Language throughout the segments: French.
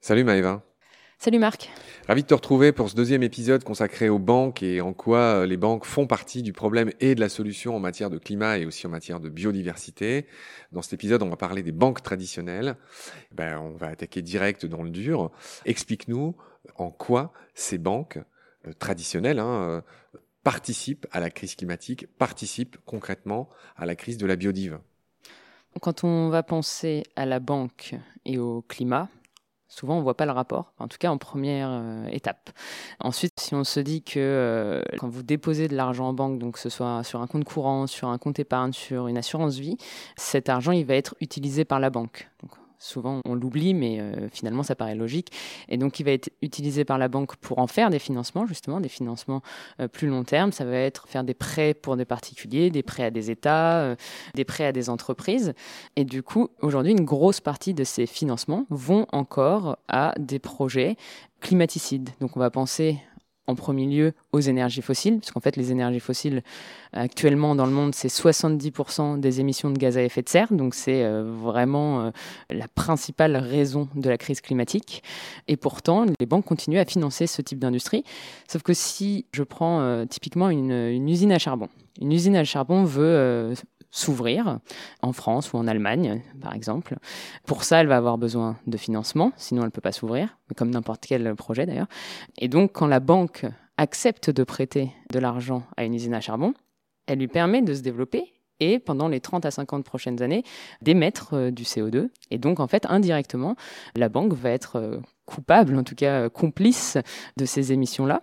Salut Maëva. Salut Marc. Ravi de te retrouver pour ce deuxième épisode consacré aux banques et en quoi euh, les banques font partie du problème et de la solution en matière de climat et aussi en matière de biodiversité. Dans cet épisode, on va parler des banques traditionnelles. Ben, on va attaquer direct dans le dur. Explique-nous en quoi ces banques euh, traditionnelles hein, euh, participent à la crise climatique, participent concrètement à la crise de la biodive. Quand on va penser à la banque et au climat, Souvent, on ne voit pas le rapport, en tout cas en première euh, étape. Ensuite, si on se dit que euh, quand vous déposez de l'argent en banque, donc que ce soit sur un compte courant, sur un compte épargne, sur une assurance vie, cet argent, il va être utilisé par la banque. Souvent, on l'oublie, mais euh, finalement, ça paraît logique. Et donc, il va être utilisé par la banque pour en faire des financements, justement, des financements euh, plus long terme. Ça va être faire des prêts pour des particuliers, des prêts à des États, euh, des prêts à des entreprises. Et du coup, aujourd'hui, une grosse partie de ces financements vont encore à des projets climaticides. Donc, on va penser en premier lieu aux énergies fossiles, puisqu'en fait les énergies fossiles actuellement dans le monde c'est 70% des émissions de gaz à effet de serre, donc c'est euh, vraiment euh, la principale raison de la crise climatique. Et pourtant les banques continuent à financer ce type d'industrie, sauf que si je prends euh, typiquement une, une, usine à charbon, une usine à charbon veut s'ouvrir en France ou en Allemagne, par exemple. Pour ça, elle va avoir besoin de financement, sinon elle ne peut pas s'ouvrir, comme n'importe quel projet d'ailleurs. Et donc, quand la banque accepte de prêter de l'argent à une usine à charbon, elle lui permet de se développer et pendant les 30 à 50 prochaines années d'émettre euh, du CO2. Et donc, en fait, indirectement, la banque va être euh, coupable, en tout cas complice de ces émissions-là.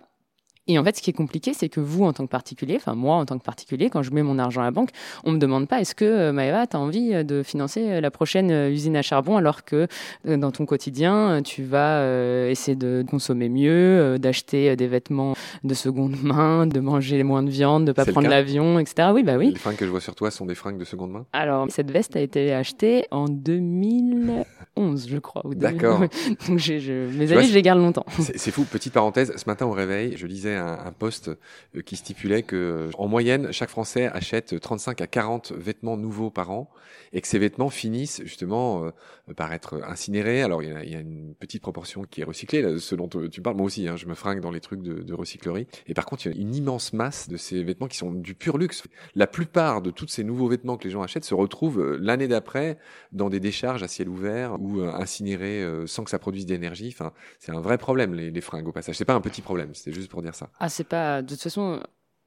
Et en fait, ce qui est compliqué, c'est que vous, en tant que particulier, enfin moi, en tant que particulier, quand je mets mon argent à la banque, on ne me demande pas est-ce que, euh, Maëva, tu as envie euh, de financer euh, la prochaine usine à charbon alors que dans ton quotidien, tu vas essayer de consommer mieux, d'acheter des vêtements de seconde main, de manger moins de viande, de ne pas prendre l'avion, etc. Oui, bah oui. Les fringues que je vois sur toi sont des fringues de seconde main? Alors, cette veste a été achetée en 2011, je crois. D'accord. Donc, mes amis, je les garde longtemps. C'est fou. Petite parenthèse, ce matin au réveil, je lisais un, un post euh, qui stipulait que, en moyenne, chaque Français achète 35 à 40 vêtements nouveaux par an et que ces vêtements finissent justement euh, par être incinérés. Alors, il y, a, une petite proportion qui est recyclée, ce dont tu parles. Moi aussi, hein, je me fringue dans les trucs de, de, recyclerie. Et par contre, il y a une immense masse de ces vêtements qui sont du pur luxe. La plupart de tous ces nouveaux vêtements que les gens achètent se retrouvent euh, l'année d'après dans des décharges à ciel ouvert ou incinérés sans que ça produise d'énergie. Enfin, c'est un vrai problème, les, les fringues au passage. C'est pas un petit problème, c'est juste pour dire ça. Ah, c'est pas. De toute façon,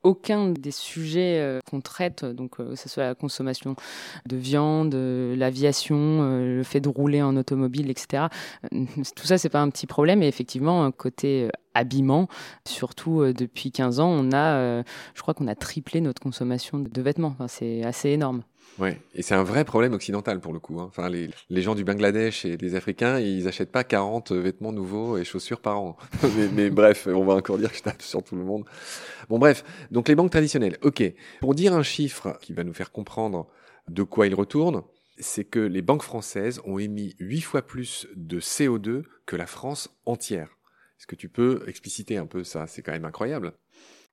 aucun des sujets euh, qu'on traite, donc euh, que ce soit la consommation de viande, euh, l'aviation, le fait de rouler en automobile, etc. Tout ça, c'est pas un petit problème. Et effectivement, côté habillement, surtout depuis 15 ans, on a, je crois qu'on a triplé notre consommation de vêtements. Enfin, c'est assez énorme. Ouais, et c'est un vrai problème occidental pour le coup. Hein. Enfin, les, gens du Bangladesh et les Africains, ils achètent pas 40 vêtements nouveaux et chaussures par an. mais, bref, on va encore dire que je tape sur tout le monde. Bon, bref, donc les banques traditionnelles. Ok, pour dire un chiffre qui va nous faire comprendre de quoi il retourne, c'est que les banques françaises ont émis 8 fois plus de CO2 que la France entière. Est-ce que tu peux expliciter un peu ça? C'est quand même incroyable.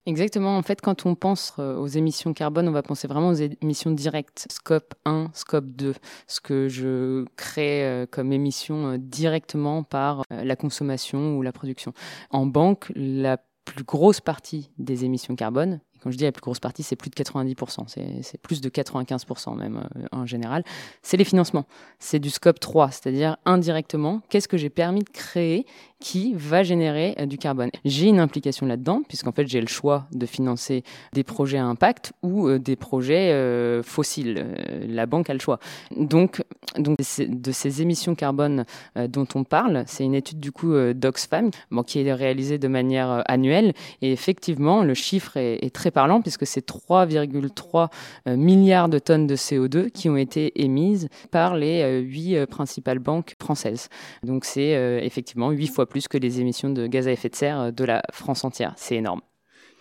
Exactement. En fait, quand on pense euh, aux émissions carbone, on va penser vraiment aux émissions directes, scope 1, scope 2, ce que je crée euh, comme émission euh, directement par la consommation ou la production. En banque, la plus grosse partie des émissions carbone, quand je dis la plus grosse partie, c'est plus de 90%, c'est plus de 95% même en général, c'est les financements. C'est du scope 3, c'est-à-dire indirectement, qu'est-ce que j'ai permis de créer qui va générer euh, du carbone? J'ai une implication là-dedans, puisqu'en fait, j'ai le choix de financer des projets à impact ou euh, des projets euh, fossiles. la banque a le choix. Donc, donc de ces émissions carbone dont on parle, c'est une étude du coup d'Oxfam qui est réalisée de manière annuelle. Et effectivement, le chiffre est, est très parlant, puisque c'est 3,3 milliards de tonnes de CO2 qui ont été émises par les huit principales banques françaises. Donc, c'est effectivement huit fois plus que les émissions de gaz à effet de serre de la France entière. C'est énorme.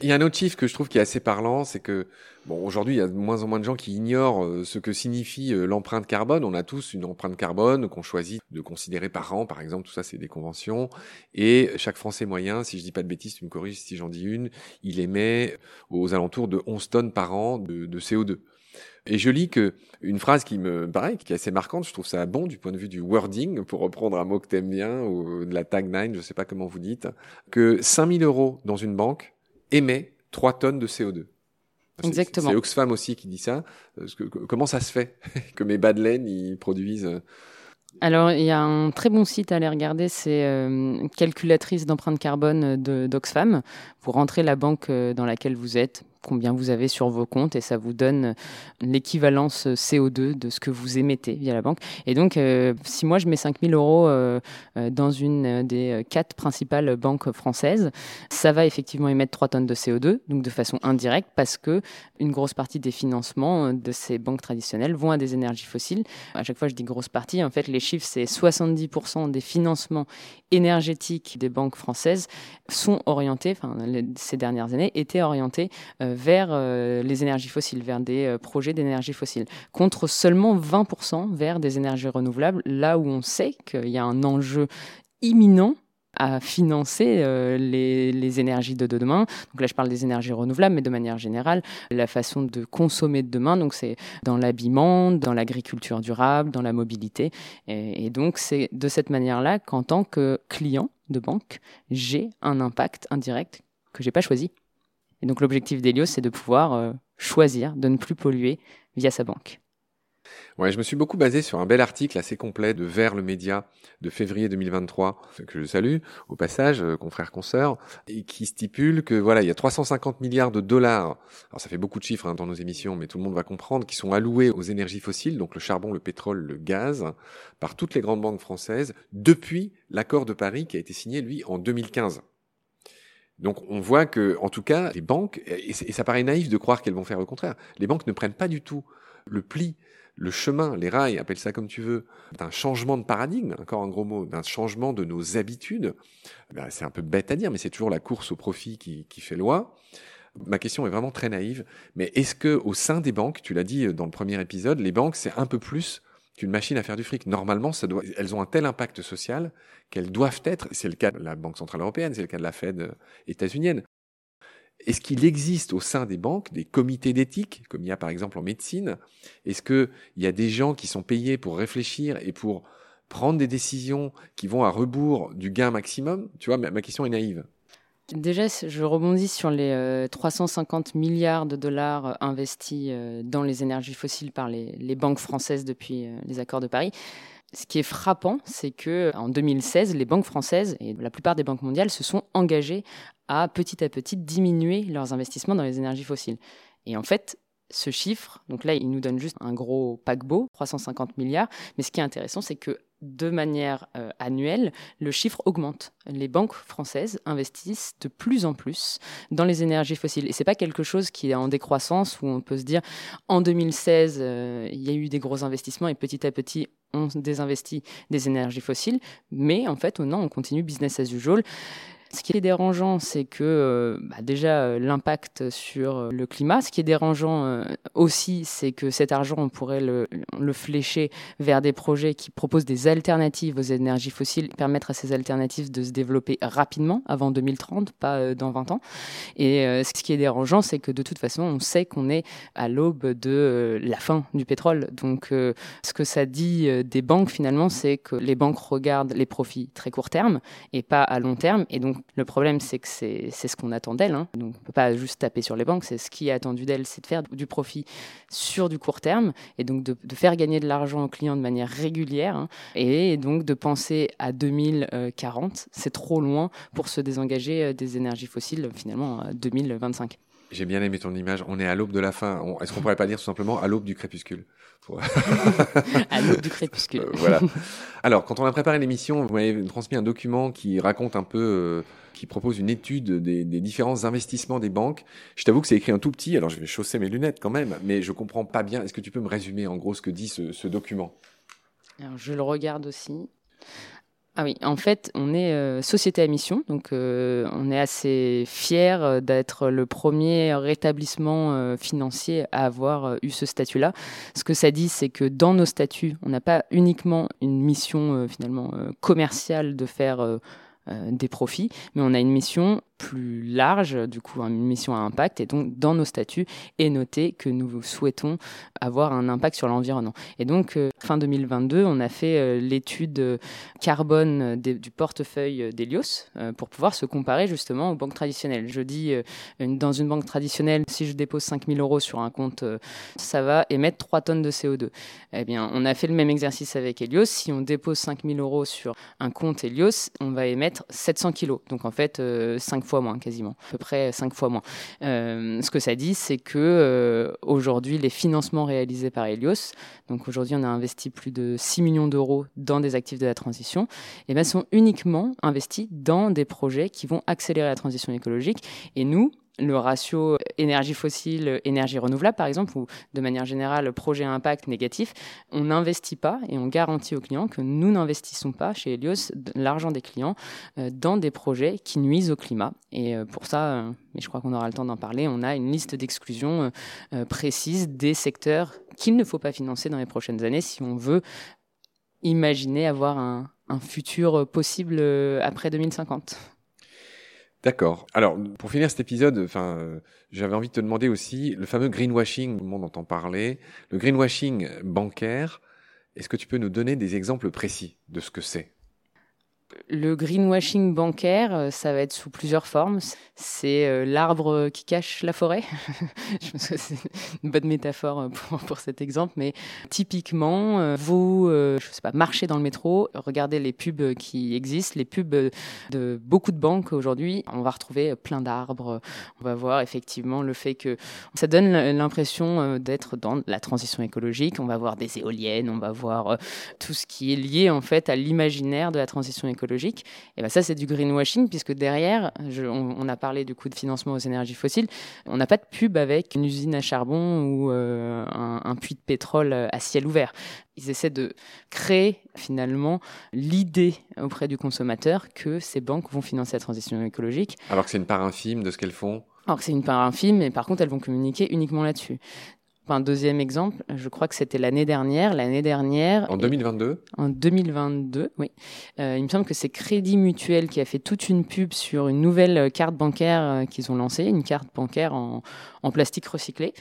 Il y a un autre chiffre que je trouve qui est assez parlant, c'est que bon, aujourd'hui, il y a de moins en moins de gens qui ignorent euh, ce que signifie euh, l'empreinte carbone. On a tous une empreinte carbone qu'on choisit de considérer par an, par exemple. Tout ça, c'est des conventions. Et chaque Français moyen, si je dis pas de bêtises, tu me corriges si j'en dis une, il émet aux alentours de 11 tonnes par an de, de CO2. Et je lis que une phrase qui me paraît, qui est assez marquante, je trouve ça bon du point de vue du wording, pour reprendre un mot que t'aimes bien, ou de la tagline, je sais pas comment vous dites, que 5000 euros dans une banque émet 3 tonnes de CO2. Exactement. C'est Oxfam aussi qui dit ça. comment ça se fait que mes bas de laine, ils produisent euh, alors, il y a un très bon site à aller regarder, c'est euh, calculatrice d'empreinte carbone d'Oxfam. Vous rentrez la banque euh, dans laquelle vous êtes, combien vous avez sur vos comptes et ça vous donne l'équivalence CO2 de ce que vous émettez via la banque. Et donc, euh, si moi je mets 5000 euros euh, euh, dans une des quatre principales banques françaises, ça va effectivement émettre 3 tonnes de CO2, donc de façon indirecte, parce que une grosse partie des financements de ces banques traditionnelles vont à des énergies fossiles. À chaque fois, je dis grosse partie. En fait, les chiffres, c'est 70% des financements énergétiques des banques françaises sont orientés, enfin, ces dernières années, étaient orientés vers euh, les énergies fossiles, vers des euh, projets d'énergie fossile, contre seulement 20% vers des énergies renouvelables, là où on sait qu'il y a un enjeu imminent à financer euh, les, énergies de demain. Donc là, je parle des énergies renouvelables, mais de manière générale, la façon de consommer de demain, donc c'est dans l'habillement, dans l'agriculture durable, dans la mobilité. Et, et donc, c'est de cette manière-là qu'en tant que client de banque, j'ai un impact indirect que j'ai pas choisi. Et donc l'objectif d'Elios, c'est de pouvoir euh, choisir de ne plus polluer via sa banque. Ouais, je me suis beaucoup basé sur un bel article assez complet de Vers le Média de février 2023, que je salue au passage, euh, confrères consoeurs, et qui stipule que voilà, il y a 350 milliards de dollars. Alors ça fait beaucoup de chiffres hein, dans nos émissions, mais tout le monde va comprendre, qui sont alloués aux énergies fossiles, donc le charbon, le pétrole, le gaz, par toutes les grandes banques françaises depuis l'accord de Paris qui a été signé lui en 2015. Donc on voit que, en tout cas, les banques, et ça paraît naïf de croire qu'elles vont faire le contraire, les banques ne prennent pas du tout le pli, le chemin, les rails, appelle ça comme tu veux, d'un changement de paradigme, encore un gros mot, d'un changement de nos habitudes. Ben, c'est un peu bête à dire, mais c'est toujours la course au profit qui, qui fait loi. Ma question est vraiment très naïve, mais est-ce que au sein des banques, tu l'as dit dans le premier épisode, les banques c'est un peu plus qu'une machine à faire du fric. Normalement, elles ont un tel impact social qu'elles doivent être, c'est le cas de la Banque Centrale Européenne, c'est le cas de la Fed euh, états-unienne. Est-ce qu'il existe au sein des banques des comités d'éthique, comme il y a par exemple en médecine? Est-ce qu'il y a des gens qui sont payés pour réfléchir et pour prendre des décisions qui vont à rebours du gain maximum? Tu vois, ma question est naïve. Déjà, je rebondis sur les 350 euh, milliards de dollars euh, investis euh, dans les énergies fossiles par les, banques françaises depuis les accords de Paris. Ce qui est frappant, c'est que en 2016, les banques françaises et la plupart des banques mondiales se sont engagées à petit à petit diminuer leurs investissements dans les énergies fossiles. Et en fait, ce chiffre, donc là, il nous donne juste un gros paquebot, 350 milliards. Mais ce qui est intéressant, c'est que de manière euh, annuelle, le chiffre augmente. Les banques françaises investissent de plus en plus dans les énergies fossiles. Et c'est pas quelque chose qui est en décroissance où on peut se dire en 2016, euh, il y a eu des gros investissements et petit à petit, on désinvestit des énergies fossiles. Mais en fait, non, on continue business as usual. Ce qui est dérangeant, c'est que euh, bah, déjà euh, l'impact sur euh, le climat. Ce qui est dérangeant aussi, c'est que cet argent, on pourrait le, le, flécher vers des projets qui proposent des alternatives aux énergies fossiles, permettre à ces alternatives de se développer rapidement, avant 2030, pas dans 20 ans. Et ce qui est dérangeant, c'est que de toute façon, on sait qu'on est à l'aube de la fin du pétrole. Donc, ce que ça dit des banques, finalement, c'est que les banques regardent les profits très court terme et pas à long terme. Et donc, le problème, c'est que c'est ce qu'on attend d'elle. Hein. On ne peut pas juste taper sur les banques. C'est ce qui est attendu d'elle, c'est de faire du profit sur du court terme et donc de, faire gagner de l'argent aux clients de manière régulière. Hein. et donc de penser à 2040, c'est trop loin pour se désengager euh, des énergies fossiles finalement à 2025. J'ai bien aimé ton image. On est à l'aube de la fin. Est-ce qu'on pourrait pas dire tout simplement à l'aube du crépuscule? À l'aube du crépuscule. Euh, voilà. Alors, quand on a préparé l'émission, vous m'avez transmis un document qui raconte un peu, euh, qui propose une étude des, différents investissements des banques. Je t'avoue que c'est écrit un tout petit. Alors, je vais chausser mes lunettes quand même, mais je comprends pas bien. Est-ce que tu peux me résumer en gros ce que dit ce, ce document? Alors, je le regarde aussi. Ah oui, en fait, on est euh, société à mission, donc euh, on est assez fier euh, d'être le premier rétablissement financier à avoir eu ce statut-là. Ce que ça dit, c'est que dans nos statuts, on n'a pas uniquement une mission finalement commerciale de faire des profits, mais on a une mission plus large, du coup une mission à impact, et donc dans nos statuts est noté que nous souhaitons avoir un impact sur l'environnement. Et donc euh, fin 2022, on a fait euh, l'étude euh, carbone du portefeuille d'Elios pour pouvoir se comparer justement aux banques traditionnelles. Je dis dans une banque traditionnelle, si je dépose 5000 euros sur un compte, ça va émettre 3 tonnes de CO2. Eh bien, on a fait le même exercice avec Helios. Si on dépose 5000 euros sur un compte Helios, on va émettre 700 kilos. Donc en fait, 5 fois fois moins, quasiment, à peu près cinq fois moins. Euh, ce que ça dit, c'est que euh, aujourd'hui, les financements réalisés par Helios, donc aujourd'hui, on a investi plus de 6 millions d'euros dans des actifs de la transition, et eh bien, sont uniquement investis dans des projets qui vont accélérer la transition écologique. Et nous, le ratio énergie fossile, énergie renouvelable, par exemple, ou de manière générale, projet à impact négatif, on n'investit pas et on garantit aux clients que nous n'investissons pas chez Helios l'argent des clients euh, dans des projets qui nuisent au climat. Et euh, pour ça, euh, mais je crois qu'on aura le temps d'en parler, on a une liste d'exclusions précise des secteurs qu'il ne faut pas financer dans les prochaines années si on veut imaginer avoir un, un futur possible après 2050. D'accord. Alors, pour finir cet épisode, enfin, euh, j'avais envie de te demander aussi le fameux greenwashing, tout le monde entend parler, le greenwashing bancaire. Est-ce que tu peux nous donner des exemples précis de ce que c'est? Le greenwashing bancaire, euh, ça va être sous plusieurs formes. C'est euh, l'arbre qui cache la forêt. je pense que c'est une bonne métaphore euh, pour, pour, cet exemple, mais typiquement, vous, je sais pas, marchez dans le métro, regardez les pubs qui existent, les pubs de beaucoup de banques aujourd'hui. On va retrouver plein d'arbres. On va voir effectivement le fait que ça donne l'impression d'être dans la transition écologique. On va voir des éoliennes, on va voir tout ce qui est lié en fait à l'imaginaire de la transition écologique écologique. Et ben ça, c'est du greenwashing, puisque derrière, on, a parlé du coût de financement aux énergies fossiles, on n'a pas de pub avec une usine à charbon ou euh, un, puits de pétrole à ciel ouvert. Ils essaient de créer finalement l'idée auprès du consommateur que ces banques vont financer la transition écologique. Alors que c'est une part infime de ce qu'elles font alors que c'est une part infime, mais par contre, elles vont communiquer uniquement là-dessus. Un deuxième exemple, je crois que c'était l'année dernière. L'année dernière. En 2022 En 2022, oui. Euh, il me semble que c'est Crédit Mutuel qui a fait toute une pub sur une nouvelle carte bancaire euh, qu'ils ont lancée, une carte bancaire en, en, plastique recyclé.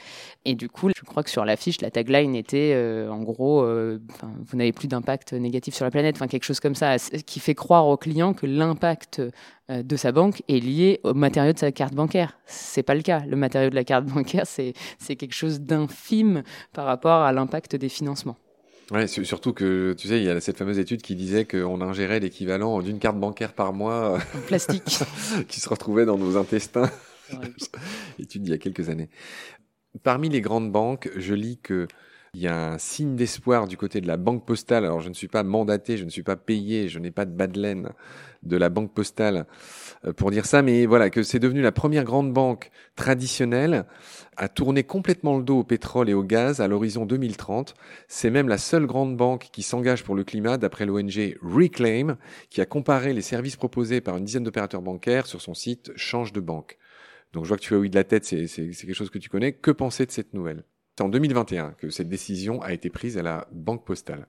Et du coup, je crois que sur l'affiche, la tagline était euh, en gros, vous n'avez plus d'impact négatif sur la planète, enfin quelque chose comme ça, qui fait croire aux clients que l'impact de sa banque est lié au matériau de sa carte bancaire. C'est pas le cas. Le matériau de la carte bancaire, c'est quelque chose d'infime par rapport à l'impact des financements. Ouais, surtout que tu sais, il y a cette fameuse étude qui disait qu'on ingérait l'équivalent d'une carte bancaire par mois, en plastique, qui se retrouvait dans nos intestins. étude d'il y a quelques années. Parmi les grandes banques, je lis que il y a un signe d'espoir du côté de la banque postale. Alors, je ne suis pas mandaté, je ne suis pas payé, je n'ai pas de bas de laine de la banque postale euh, pour dire ça, mais voilà, que c'est devenu la première grande banque traditionnelle à tourner complètement le dos au pétrole et au gaz à l'horizon 2030. C'est même la seule grande banque qui s'engage pour le climat, d'après l'ONG Reclaim, qui a comparé les services proposés par une dizaine d'opérateurs bancaires sur son site Change de banque. Donc je vois que tu as oui de la tête, c'est quelque chose que tu connais. Que penser de cette nouvelle? C'est en 2021 que cette décision a été prise à la Banque Postale.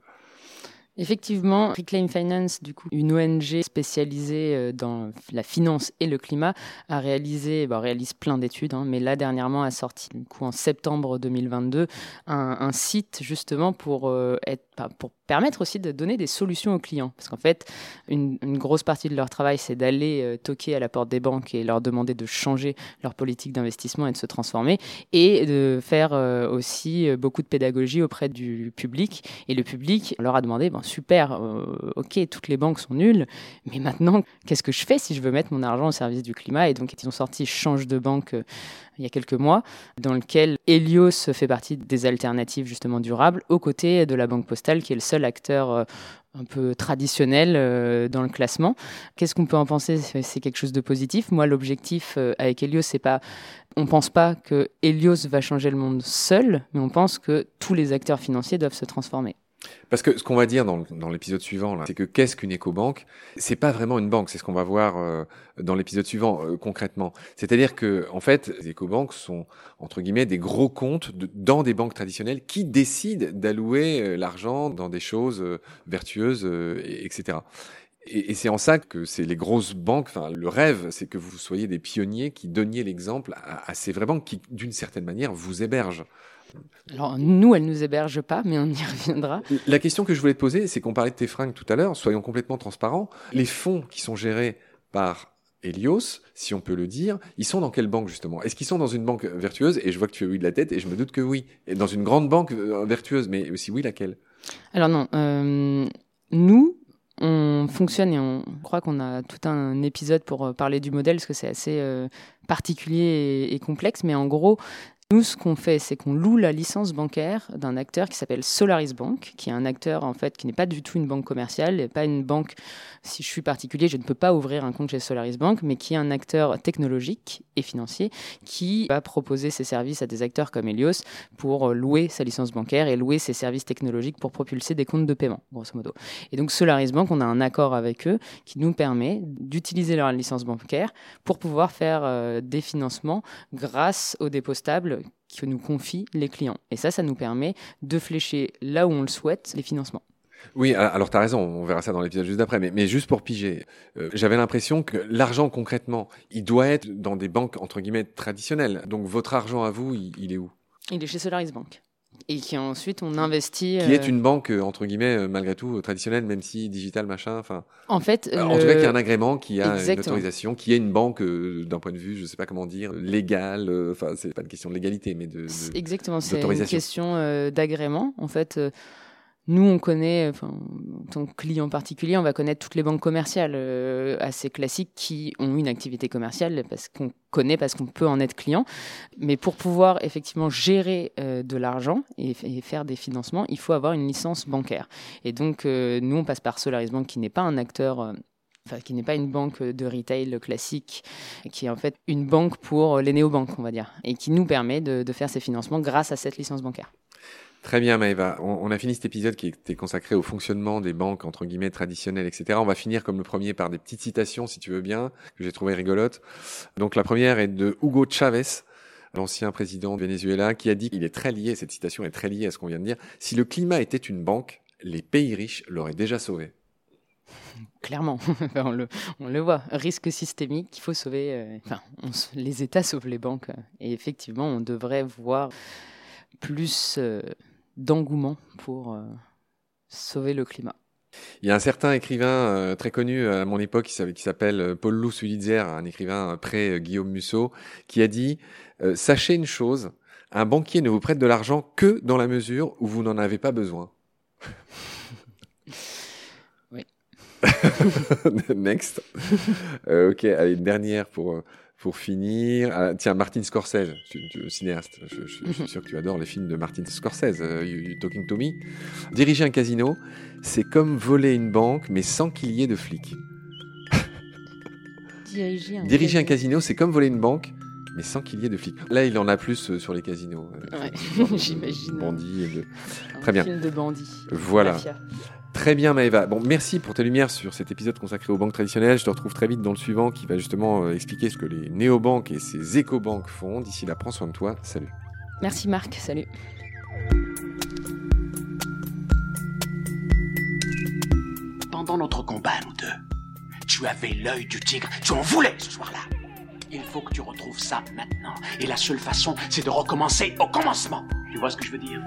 Effectivement, Reclaim Finance, du coup, une ONG spécialisée euh, dans la finance et le climat, a réalisé, réalise plein d'études, hein, mais là dernièrement a sorti, du coup, en septembre 2022, un, site justement pour euh, être, pour permettre aussi de donner des solutions aux clients. Parce qu'en fait, une, grosse partie de leur travail, c'est d'aller euh, toquer à la porte des banques et leur demander de changer leur politique d'investissement et de se transformer, et de faire aussi beaucoup de pédagogie auprès du public. Et le public leur a demandé, bon, super, euh, ok, toutes les banques sont nulles, mais maintenant, qu'est-ce que je fais si je veux mettre mon argent au service du climat? Et donc, ils ont sorti Change de banque euh, il y a quelques mois, dans lequel Helios fait partie des alternatives justement durables, aux côtés de la Banque Postale, qui est le seul acteur euh, un peu traditionnel dans le classement. Qu'est-ce qu'on peut en penser? C'est quelque chose de positif. Moi, l'objectif avec Helios, c'est pas, on pense pas que Helios va changer le monde seul, mais on pense que tous les acteurs financiers doivent se transformer. Parce que ce qu'on va dire dans, l'épisode suivant, là, c'est que qu'est-ce qu'une écobanque? C'est pas vraiment une banque, c'est ce qu'on va voir euh, dans l'épisode suivant euh, concrètement. C'est-à-dire que en fait, les écobanques sont entre guillemets des gros comptes dans des banques traditionnelles qui décident d'allouer euh, l'argent dans des choses vertueuses, etc. Et, et c'est en ça que c'est les grosses banques. Enfin, le rêve, c'est que vous soyez des pionniers qui donniez l'exemple à, à, ces vraies banques qui, d'une certaine manière, vous hébergent. Alors, nous, elles nous hébergent pas, mais on y reviendra. La question que je voulais te poser, c'est qu'on parlait de tes fringues tout à l'heure. Soyons complètement transparents. Les fonds qui sont gérés par Helios, si on peut le dire, ils sont dans quelle banque justement? Est-ce qu'ils sont dans une banque vertueuse? Et je vois que tu as eu de la tête, et je me doute que oui. Et dans une grande banque euh, vertueuse, mais aussi oui, laquelle? Alors non, euh, nous, on fonctionne et on croit qu'on a tout un épisode pour euh, parler du modèle parce que c'est assez euh, particulier et, et, complexe. Mais en gros, nous, ce qu'on fait, c'est qu'on loue la licence bancaire d'un acteur qui s'appelle Solaris Bank, qui est un acteur en fait qui n'est pas du tout une banque commerciale, pas une banque. Si je suis particulier, je ne peux pas ouvrir un compte chez Solaris Bank, mais qui est un acteur technologique et financier qui va proposer ses services à des acteurs comme Helios pour louer sa licence bancaire et louer ses services technologiques pour propulser des comptes de paiement, grosso modo. Et donc Solaris Bank, on a un accord avec eux qui nous permet d'utiliser leur licence bancaire pour pouvoir faire euh, des financements grâce aux dépôts stables que nous confient les clients. Et ça, ça nous permet de flécher là où on le souhaite les financements. Oui, alors tu as raison, on verra ça dans l'épisode juste d'après, mais, mais, juste pour piger, euh, j'avais l'impression que l'argent concrètement, il doit être dans des banques entre guillemets traditionnelles. Donc votre argent à vous, il, il est où? Il est chez Solaris Bank et qui ensuite on investit. Qui est euh, une banque euh, entre guillemets euh, malgré tout traditionnelle, même si digital machin. Enfin. En fait, en tout cas, qui a un agrément, qui a Exactement. une autorisation, qui est une banque d'un point de vue, je sais pas comment dire, légal. Enfin, c'est pas une question de légalité, mais de. de Exactement, c'est une question d'agrément. En fait. Nous, on connaît, enfin, en tant que client particulier, on va connaître toutes les banques commerciales euh, assez classiques qui ont une activité commerciale parce qu'on connaît, parce qu'on peut en être client. Mais pour pouvoir effectivement gérer euh, de l'argent et, faire des financements, il faut avoir une licence bancaire. Et donc, euh, nous, on passe par Solaris Bank, qui n'est pas un acteur qui n'est pas une banque de retail classique, qui est en fait une banque pour les néobanques, on va dire, et qui nous permet de faire ces financements grâce à cette licence bancaire. Très bien, Maëva. On, a fini cet épisode qui était consacré au fonctionnement des banques, entre guillemets, traditionnelles, etc. On va finir comme le premier par des petites citations, si tu veux bien, que j'ai trouvé rigolotes. Donc la première est de Hugo Chavez, l'ancien président de Venezuela, qui a dit qu'il est très lié, cette citation est très liée à ce qu'on vient de dire, si le climat était une banque, les pays riches l'auraient déjà sauvé. Clairement, on, le, voit. Risque systémique, il faut sauver. Euh, enfin, les États sauvent les banques. Et effectivement, on devrait voir plus euh, d'engouement pour euh, sauver le climat. Il y a un certain écrivain euh, très connu à mon époque qui s'appelle euh, Paul Lou Sulitzer, un écrivain près Guillaume Musso, qui a dit euh, Sachez une chose, un banquier ne vous prête de l'argent que dans la mesure où vous n'en avez pas besoin. oui. Next. ok, allez, une dernière pour pour finir, ah, tiens, Martin Scorsese, tu, tu, cinéaste, je, je, je, suis sûr que tu adores les films de Martin Scorsese, uh, you, you Talking to Me. Diriger un casino, c'est comme voler une banque, mais sans qu'il y ait de flics. Diriger un, Diriger un casino, c'est comme voler une banque, mais sans qu'il y ait de flics. Là, il en a plus euh, sur les casinos. Euh, ouais, j'imagine. Bandits. De... Très bien. film de bandits. Voilà. Mafia. Très bien Maëva. Bon, merci pour tes lumières sur cet épisode consacré aux banques traditionnelles. Je te retrouve très vite dans le suivant qui va justement euh, expliquer ce que les néobanques et ces éco-banques font. D'ici là, prends soin de toi. Salut. Merci Marc, salut. Pendant notre combat, nous deux, tu avais l'œil du tigre. Tu en voulais ce soir-là. Il faut que tu retrouves ça maintenant. Et la seule façon, c'est de recommencer au commencement. Tu vois ce que je veux dire?